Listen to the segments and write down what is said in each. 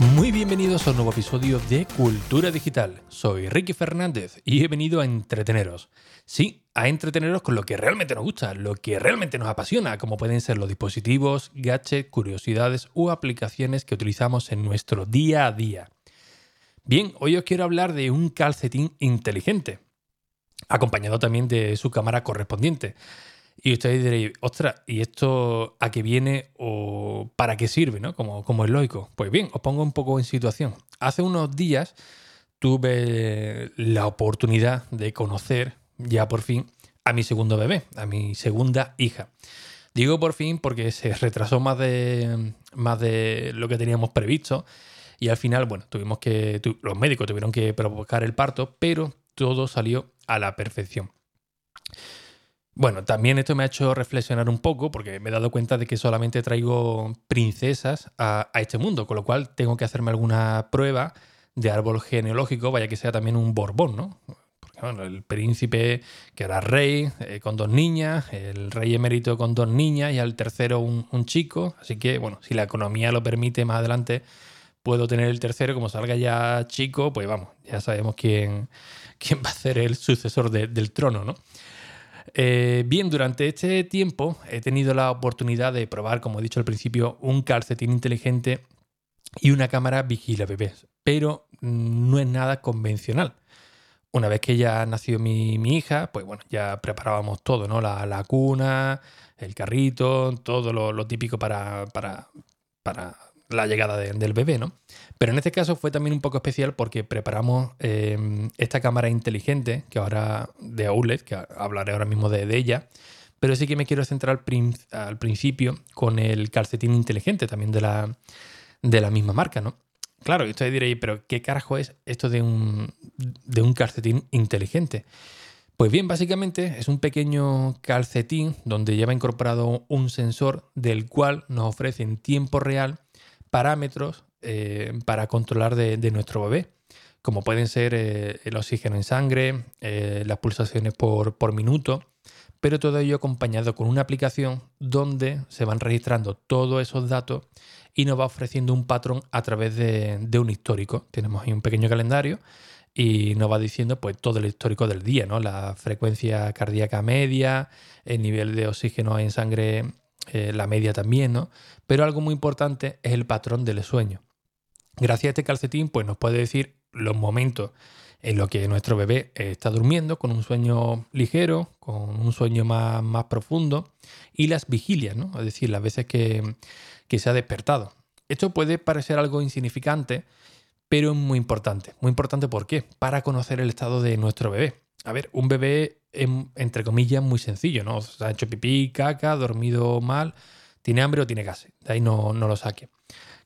Muy bienvenidos a un nuevo episodio de Cultura Digital. Soy Ricky Fernández y he venido a entreteneros. Sí, a entreteneros con lo que realmente nos gusta, lo que realmente nos apasiona, como pueden ser los dispositivos, gadgets, curiosidades o aplicaciones que utilizamos en nuestro día a día. Bien, hoy os quiero hablar de un calcetín inteligente, acompañado también de su cámara correspondiente. Y ustedes diréis, ostras, ¿y esto a qué viene o para qué sirve, ¿no? Como, como es lógico. Pues bien, os pongo un poco en situación. Hace unos días tuve la oportunidad de conocer ya por fin a mi segundo bebé, a mi segunda hija. Digo por fin porque se retrasó más de, más de lo que teníamos previsto y al final, bueno, tuvimos que, los médicos tuvieron que provocar el parto, pero todo salió a la perfección. Bueno, también esto me ha hecho reflexionar un poco porque me he dado cuenta de que solamente traigo princesas a, este mundo, con lo cual tengo que hacerme alguna prueba de árbol genealógico, vaya que sea también un Borbón, ¿no? Porque bueno, el príncipe que era rey eh, con dos niñas, el rey emérito con dos niñas y al tercero un, chico, así que bueno, si la economía lo permite más adelante puedo tener el tercero, como salga ya chico, pues vamos, ya sabemos quién, quién va a ser el sucesor del trono, ¿no? Eh, bien, durante este tiempo he tenido la oportunidad de probar, como he dicho al principio, un calcetín inteligente y una cámara vigila bebés, pero no es nada convencional. Una vez que ya nació mi, mi hija, pues bueno, ya preparábamos todo, ¿no? La, la cuna, el carrito, todo lo, lo típico para, para, para la llegada del bebé, ¿no? Pero en este caso fue también un poco especial porque preparamos em, esta cámara inteligente, que ahora de AULED, que hablaré ahora mismo de, ella, pero sí que me quiero centrar al, principio con el calcetín inteligente también de la, de la misma marca, ¿no? Claro, y ustedes diréis, pero ¿qué carajo es esto de un, de un calcetín inteligente? Pues bien, básicamente es un pequeño calcetín donde lleva incorporado un sensor del cual nos ofrece en tiempo real parámetros eh, para controlar de, nuestro bebé, como pueden ser eh, el oxígeno en sangre, eh, las pulsaciones por, por minuto, pero todo ello acompañado con una aplicación donde se van registrando todos esos datos y nos va ofreciendo un patrón a través de, de, un histórico. Tenemos ahí un pequeño calendario y nos va diciendo pues todo el histórico del día, ¿no? La frecuencia cardíaca media, el nivel de oxígeno en sangre eh, la media también, ¿no? Pero algo muy importante es el patrón del sueño. Gracias a este calcetín, pues nos puede decir los momentos en los que nuestro bebé está durmiendo con un sueño ligero, con un sueño más, más profundo y las vigilias, ¿no? Es decir, las veces que, que se ha despertado. Esto puede parecer algo insignificante, pero es muy importante. Muy importante ¿por qué? Para conocer el estado de nuestro bebé. A ver, un bebé entre comillas, muy sencillo, ¿no? Se ha hecho pipí, caca, dormido mal, tiene hambre o tiene gas. De ahí no, no lo saque.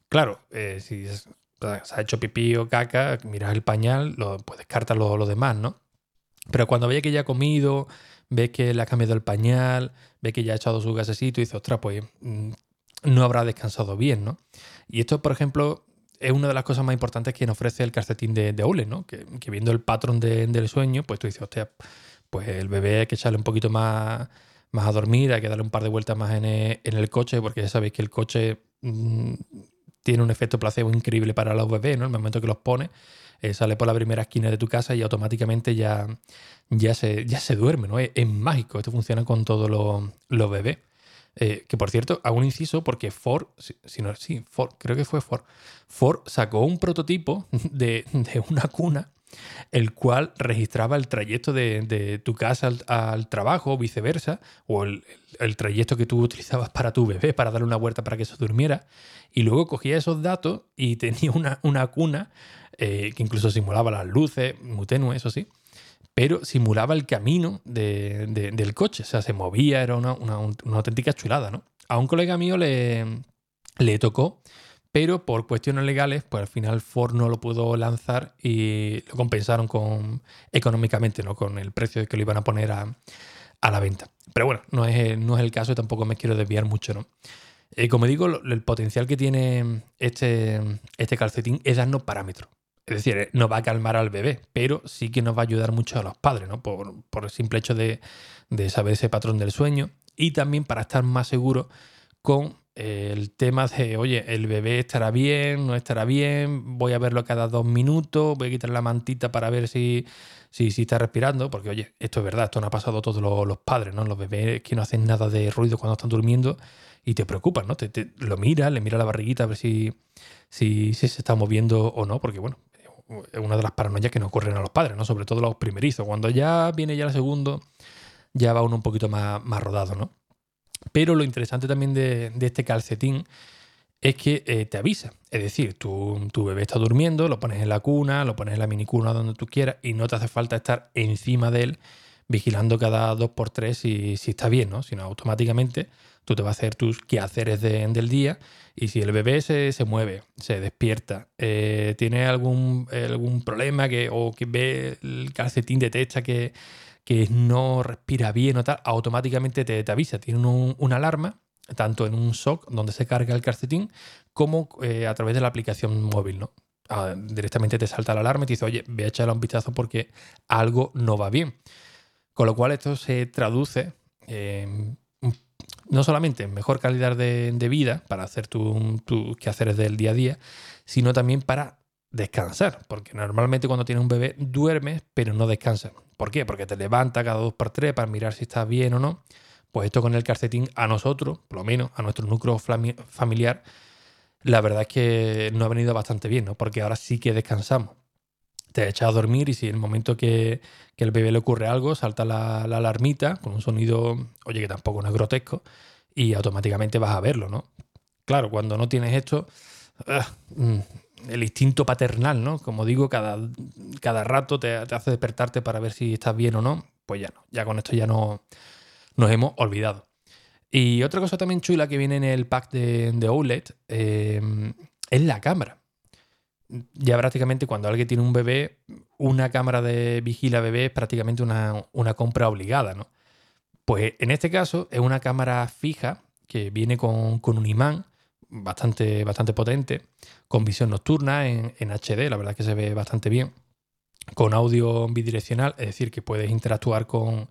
Claro, eh, si se ha hecho pipí o caca, miras el pañal, lo, pues descarta lo, lo, demás, ¿no? Pero cuando ve que ya ha comido, ve que le ha cambiado el pañal, ve que ya ha echado su gasecito y dice, ostras, pues mm, no habrá descansado bien, ¿no? Y esto, por ejemplo, es una de las cosas más importantes que nos ofrece el calcetín de, de ¿no? Que, viendo el patrón del sueño, pues tú dices, hostia, pues el bebé hay que echarle un poquito más, más a dormir, hay que darle un par de vueltas más en el, coche, porque ya sabéis que el coche mm, tiene un efecto placebo increíble para los bebés, ¿no? El momento que los pones, eh, sale por la primera esquina de tu casa y automáticamente ya, ya, se, ya se duerme, ¿no? Es, mágico, esto funciona con todos los, bebés. Eh, que por cierto, hago un inciso porque Ford, sí, Ford, creo que fue Ford, Ford sacó un prototipo de, de una cuna el cual registraba el trayecto de, tu casa al, trabajo o viceversa, o el, trayecto que tú utilizabas para tu bebé, para darle una vuelta para que se durmiera, y luego cogía esos datos y tenía una, cuna eh, que incluso simulaba las luces, muy tenue, eso sí, pero simulaba el camino del coche, o sea, se movía, era una, auténtica chulada, ¿no? A un colega mío le, le tocó pero por cuestiones legales, pues al final Ford no lo pudo lanzar y lo compensaron con, económicamente, ¿no? con el precio que lo iban a poner a, la venta. Pero bueno, no es, no es el caso y tampoco me quiero desviar mucho. ¿no? Eh, como digo, el potencial que tiene este, este calcetín es darnos parámetros. Es decir, eh, no va a calmar al bebé, pero sí que nos va a ayudar mucho a los padres, ¿no? Por, el simple hecho de, de saber ese patrón del sueño y también para estar más seguros con el tema de, oye, el bebé estará bien, no estará bien, voy a verlo cada dos minutos, voy a quitar la mantita para ver si, si, si está respirando, porque oye, esto es verdad, esto no ha pasado a todos los, padres, ¿no? Los bebés que no hacen nada de ruido cuando están durmiendo y te preocupan, ¿no? Te, lo mira, le mira la barriguita a ver si, si, si se está moviendo o no, porque bueno, una de las paranoias que no ocurren a los padres, ¿no? Sobre todo los primerizos. Cuando ya viene ya el segundo, ya va uno un poquito más, más rodado, ¿no? Pero lo interesante también de, este calcetín es que eh, te avisa. Es decir, tu, tu, bebé está durmiendo, lo pones en la cuna, lo pones en la minicuna donde tú quieras y no te hace falta estar encima de él vigilando cada dos por tres si, si está bien, ¿no? Sino automáticamente tú te vas a hacer tus quehaceres del día y si el bebé se, mueve, se despierta, eh, tiene algún, algún problema que, o que ve el calcetín detecta que, que no respira bien o tal, automáticamente te, avisa. Tiene una alarma, tanto en un SOC donde se carga el calcetín, como eh, a través de la aplicación móvil, ¿no? Ah, directamente te salta la alarma y te dice, oye, ve a echarle un vistazo porque algo no va bien. Con lo cual esto se traduce no solamente en mejor calidad de, vida para hacer tus tu quehaceres del día a día, sino también para descansar, porque normalmente cuando tienes un bebé duermes pero no descansas. ¿Por qué? Porque te levanta cada dos por tres para mirar si estás bien o no. Pues esto con el calcetín a nosotros, por lo menos a nuestro núcleo familiar, la verdad es que no ha venido bastante bien, ¿no? Porque ahora sí que descansamos. Te echas a dormir y si en el momento que, que el bebé le ocurre algo, salta la, la, alarmita con un sonido, oye, que tampoco no es grotesco, y automáticamente vas a verlo, ¿no? Claro, cuando no tienes esto, ah, mm, el instinto paternal, ¿no? Como digo, cada, cada rato te, hace despertarte para ver si estás bien o no. Pues ya no, ya con esto ya no nos hemos olvidado. Y otra cosa también chula que viene en el pack de, de OLED em, es la cámara. Ya prácticamente cuando alguien tiene un bebé, una cámara de vigila bebé es prácticamente una, una compra obligada, ¿no? Pues en este caso es una cámara fija que viene con, con un imán bastante, bastante potente, con visión nocturna en, HD, la verdad que se ve bastante bien, con audio bidireccional, es decir, que puedes interactuar con,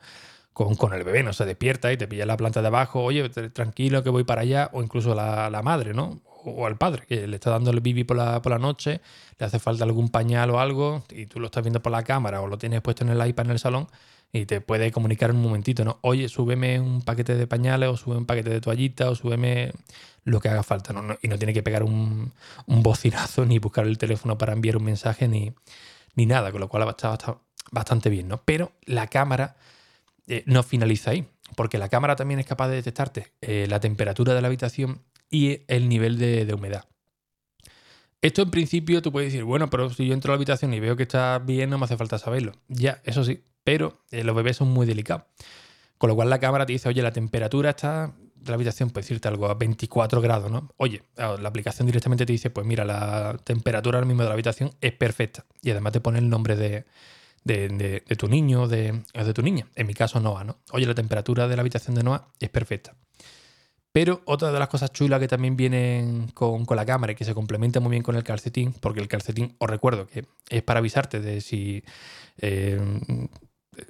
con, el bebé, no se despierta y te pilla la planta de abajo, oye, tranquilo que voy para allá, o incluso la, la madre, ¿no? O al padre, que le está dando el bibi por la, por la noche, le hace falta algún pañal o algo, y tú lo estás viendo por la cámara o lo tienes puesto en el iPad en el salón, y te puede comunicar un momentito, ¿no? Oye, súbeme un paquete de pañales o sube un paquete de toallitas o súbeme lo que haga falta, ¿no? y no tiene que pegar un, bocinazo ni buscar el teléfono para enviar un mensaje ni, ni nada, con lo cual está, bastante bien, ¿no? Pero la cámara eh, no finaliza ahí, porque la cámara también es capaz de detectarte eh, la temperatura de la habitación y el nivel de, de humedad. Esto en principio tú puedes decir, bueno, pero si yo entro a la habitación y veo que está bien, no me hace falta saberlo. Ya, eso sí, pero eh, los bebés son muy delicados. Con lo cual la cámara te dice, oye, la temperatura está de la habitación, puede decirte algo, a 24 grados, ¿no? Oye, la aplicación directamente te dice, pues mira, la temperatura ahora mismo de la habitación es perfecta. Y además te pone el nombre de, tu niño de, o de tu niña. En mi caso, Noah, ¿no? Oye, la temperatura de la habitación de Noah es perfecta. Pero otra de las cosas chulas que también vienen con, la cámara y que se complementa muy bien con el calcetín, porque el calcetín, os recuerdo que es para avisarte de si eh,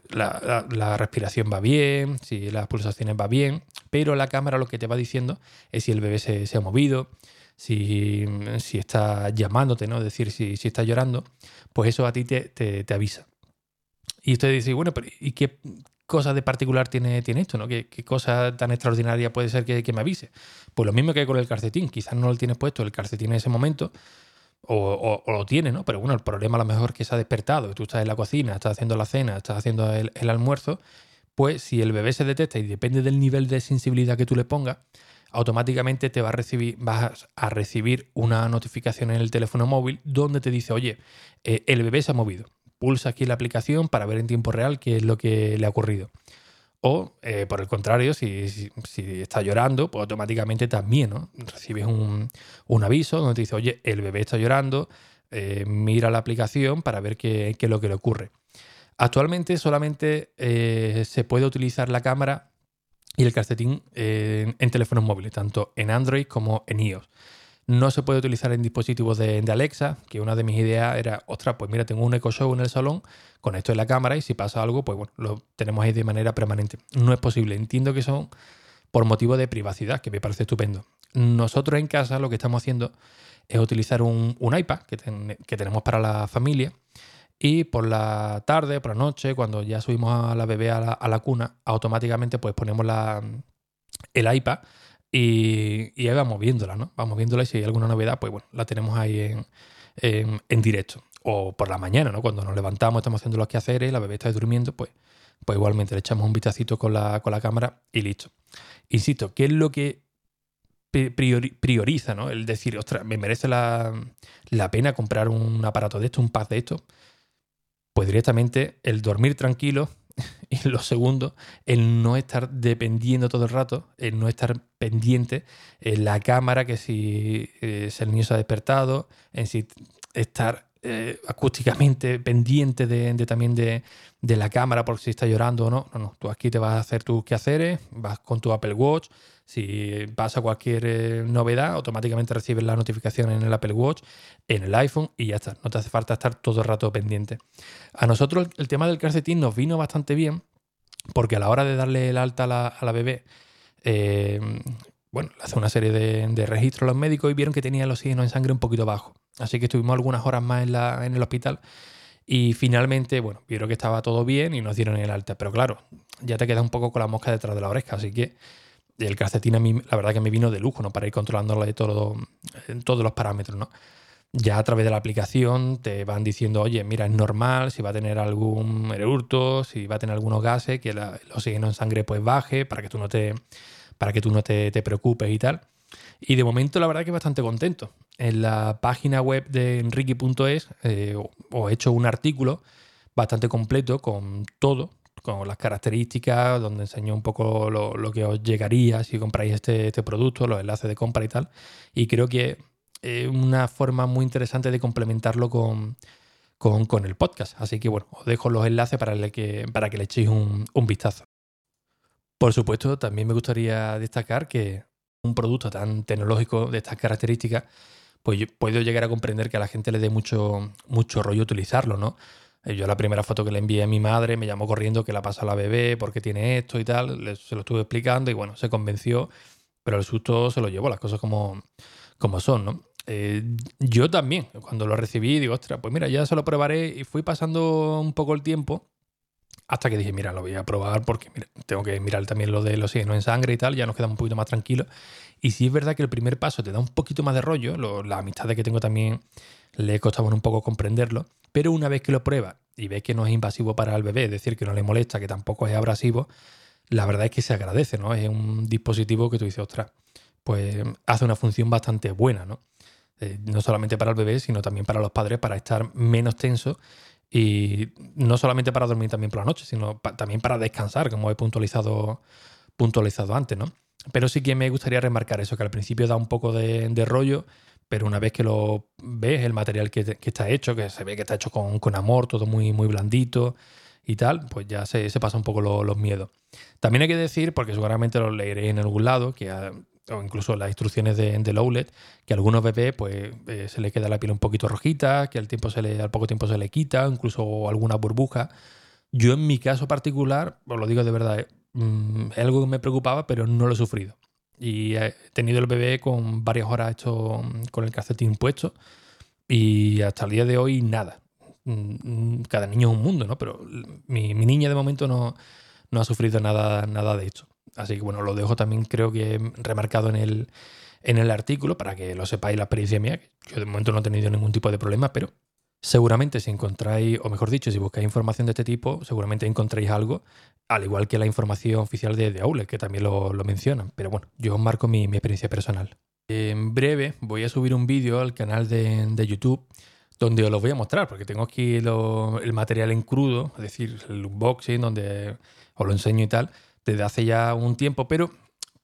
la, respiración va bien, si las pulsaciones va bien, pero la cámara lo que te va diciendo es si el bebé se, ha movido, si, está llamándote, ¿no? Es decir, si, está llorando, pues eso a ti te, avisa. Y usted dice, bueno, pero ¿y qué cosa de particular tiene, tiene esto? ¿no? ¿Qué, cosa tan extraordinaria puede ser que, que me avise? Pues lo mismo que con el calcetín, quizás no lo tienes puesto el calcetín en ese momento, o, lo tiene, ¿no? Pero bueno, el problema a lo mejor es que se ha despertado, tú estás en la cocina, estás haciendo la cena, estás haciendo el, almuerzo, pues si el bebé se detecta y depende del nivel de sensibilidad que tú le pongas, automáticamente te va a recibir, vas a recibir una notificación en el teléfono móvil donde te dice, oye, eh, el bebé se ha movido. Pulsa aquí la aplicación para ver en tiempo real qué es lo que le ha ocurrido. O, eh, por el contrario, si, está llorando, pues automáticamente también recibes un, aviso donde te dice, oye, el bebé está llorando, eh, mira la aplicación para ver qué, es lo que le ocurre. Actualmente solamente eh, se puede utilizar la cámara y el calcetín en teléfonos móviles, tanto en Android como en iOS. No se puede utilizar en dispositivos de, Alexa, que una de mis ideas era, ostras, pues mira, tengo un Echo Show en el salón, con esto en la cámara y si pasa algo, pues bueno, lo tenemos ahí de manera permanente. No es posible, entiendo que son por motivo de privacidad, que me parece estupendo. Nosotros en casa lo que estamos haciendo es utilizar un, iPad que, que, tenemos para la familia y por la tarde, por la noche, cuando ya subimos a la bebé a la, cuna, automáticamente pues ponemos la, el iPad y, ahí vamos viéndola, ¿no? Vamos viéndola y si hay alguna novedad, pues bueno, la tenemos ahí en, en, directo. O por la mañana, ¿no? Cuando nos levantamos, estamos haciendo los quehaceres, la bebé está durmiendo, pues, pues igualmente le echamos un vistacito con la, con la cámara y listo. Insisto, ¿qué es lo que prioriza, ¿no? El decir, ostras, me merece la, pena comprar un aparato de esto, un pad de esto. Pues directamente el dormir tranquilo y lo segundo, el no estar dependiendo todo el rato, el no estar pendiente en la cámara, que si, eh, el niño se ha despertado, en si estar eh, acústicamente pendiente de, también de, la cámara por si está llorando o no. No, no. Tú aquí te vas a hacer tus quehaceres, vas con tu Apple Watch. Si pasa cualquier eh, novedad, automáticamente recibes la notificación en el Apple Watch, en el iPhone y ya está. No te hace falta estar todo el rato pendiente. A nosotros el, tema del calcetín nos vino bastante bien porque a la hora de darle el alta a la, bebé, eh, bueno, hace una serie de, registros los médicos y vieron que tenía el oxígeno en sangre un poquito bajo. Así que estuvimos algunas horas más en, el hospital y finalmente, bueno, vieron que estaba todo bien y nos dieron el alta. Pero claro, ya te quedas un poco con la mosca detrás de la oreja, así que el calcetín a mí, la verdad que me vino de lujo, ¿no? Para ir controlándolo de todo, en todos los parámetros, ¿no? Ya a través de la aplicación te van diciendo, oye, mira, es normal, si va a tener algún hurto, si va a tener algunos gases, que el oxígeno en sangre pues baje, para que tú no te, para que tú no te preocupes y tal. Y de momento la verdad que bastante contento. En la página web de enrique.es eh, os he hecho un artículo bastante completo con todo, con las características, donde enseño un poco lo, que os llegaría si compráis este, este, producto, los enlaces de compra y tal. Y creo que es una forma muy interesante de complementarlo con, con, el podcast. Así que bueno, os dejo los enlaces para, que, para que le echéis un, un vistazo. Por supuesto, también me gustaría destacar que un producto tan tecnológico de estas características, pues yo puedo llegar a comprender que a la gente le dé mucho, mucho rollo utilizarlo, ¿no? Eh, yo la primera foto que le envié a mi madre me llamó corriendo que la pasa a la bebé porque tiene esto y tal, se lo estuve explicando y bueno, se convenció, pero el susto se lo llevó, las cosas como, como son, ¿no? Eh, yo también, cuando lo recibí, digo, ostras, pues mira, ya se lo probaré y fui pasando un poco el tiempo hasta que dije, mira, lo voy a probar porque tengo que mirar también lo de los oxígeno en sangre y tal, ya nos quedamos un poquito más tranquilos. Y sí es verdad que el primer paso te da un poquito más de rollo, las amistades que tengo también le costaba un poco comprenderlo, pero una vez que lo prueba y ves que no es invasivo para el bebé, es decir, que no le molesta, que tampoco es abrasivo, la verdad es que se agradece, ¿no? Es un dispositivo que tú dices, ostras, pues hace una función bastante buena, ¿no? Eh, no solamente para el bebé, sino también para los padres, para estar menos tensos y no solamente para dormir también por la noche, sino también para descansar, como he puntualizado, puntualizado antes, ¿no? Pero sí que me gustaría remarcar eso, que al principio da un poco de, rollo, pero una vez que lo ves, el material que, está hecho, que se ve que está hecho con, amor, todo muy, muy blandito y tal, pues ya se, pasa un poco los miedos. También hay que decir, porque seguramente lo leeré en algún lado, que o incluso las instrucciones de, de Lowlet, que a algunos bebés pues, eh, se le queda la piel un poquito rojita, que al, tiempo se le, al poco tiempo se le quita, incluso alguna burbuja. Yo en mi caso particular, os lo digo de verdad, eh, mm, es algo que me preocupaba, pero no lo he sufrido. Y he tenido el bebé con varias horas hecho mm, con el calcetín puesto y hasta el día de hoy nada. Mm, cada niño es un mundo, ¿no? Pero mi, mi niña de momento no, no ha sufrido nada, nada de esto. Así que bueno, lo dejo también creo que remarcado en el, en el artículo para que lo sepáis la experiencia mía. Yo de momento no he tenido ningún tipo de problema, pero seguramente si encontráis, o mejor dicho, si buscáis información de este tipo, seguramente encontréis algo, al igual que la información oficial de, de que también lo, lo, mencionan. Pero bueno, yo os marco mi, experiencia personal. En breve voy a subir un vídeo al canal de, de, YouTube donde os lo voy a mostrar, porque tengo aquí el material en crudo, es decir, el unboxing, donde os lo enseño y tal desde hace ya un tiempo, pero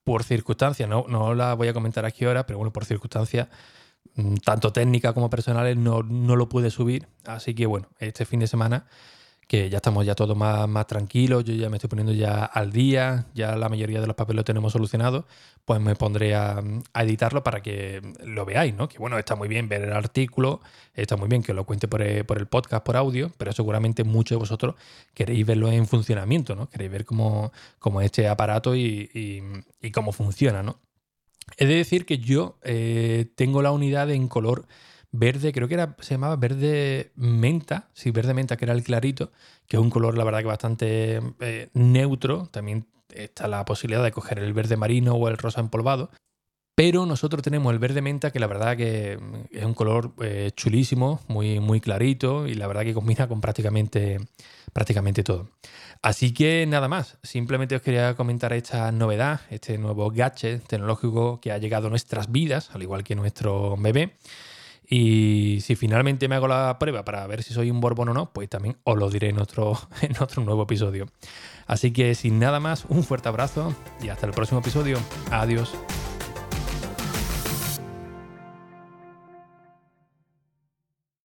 por circunstancias, no, no la voy a comentar aquí ahora, pero bueno, por circunstancias mm, tanto técnicas como personales no, no lo pude subir. Así que bueno, este fin de semana que ya estamos ya todos más, más tranquilos, yo ya me estoy poniendo ya al día, ya la mayoría de los papeles lo tenemos solucionado, pues me pondré a, editarlo para que lo veáis, ¿no? Que bueno, está muy bien ver el artículo, está muy bien que lo cuente por el, podcast, por audio, pero seguramente muchos de vosotros queréis verlo en funcionamiento, ¿no? Queréis ver cómo, cómo es este aparato y, y cómo funciona, ¿no? He de decir que yo eh, tengo la unidad en color verde, creo que era, se llamaba verde menta, sí, verde menta, que era el clarito, que es un color, la verdad, que bastante eh, neutro. También está la posibilidad de coger el verde marino o el rosa empolvado. Pero nosotros tenemos el verde menta, que la verdad que es un color eh, chulísimo, muy, muy clarito y la verdad que combina con prácticamente, prácticamente todo. Así que nada más, simplemente os quería comentar esta novedad, este nuevo gadget tecnológico que ha llegado a nuestras vidas, al igual que nuestro bebé. Y si finalmente me hago la prueba para ver si soy un Borbón o no, pues también os lo diré en otro, en otro nuevo episodio. Así que sin nada más, un fuerte abrazo y hasta el próximo episodio. Adiós.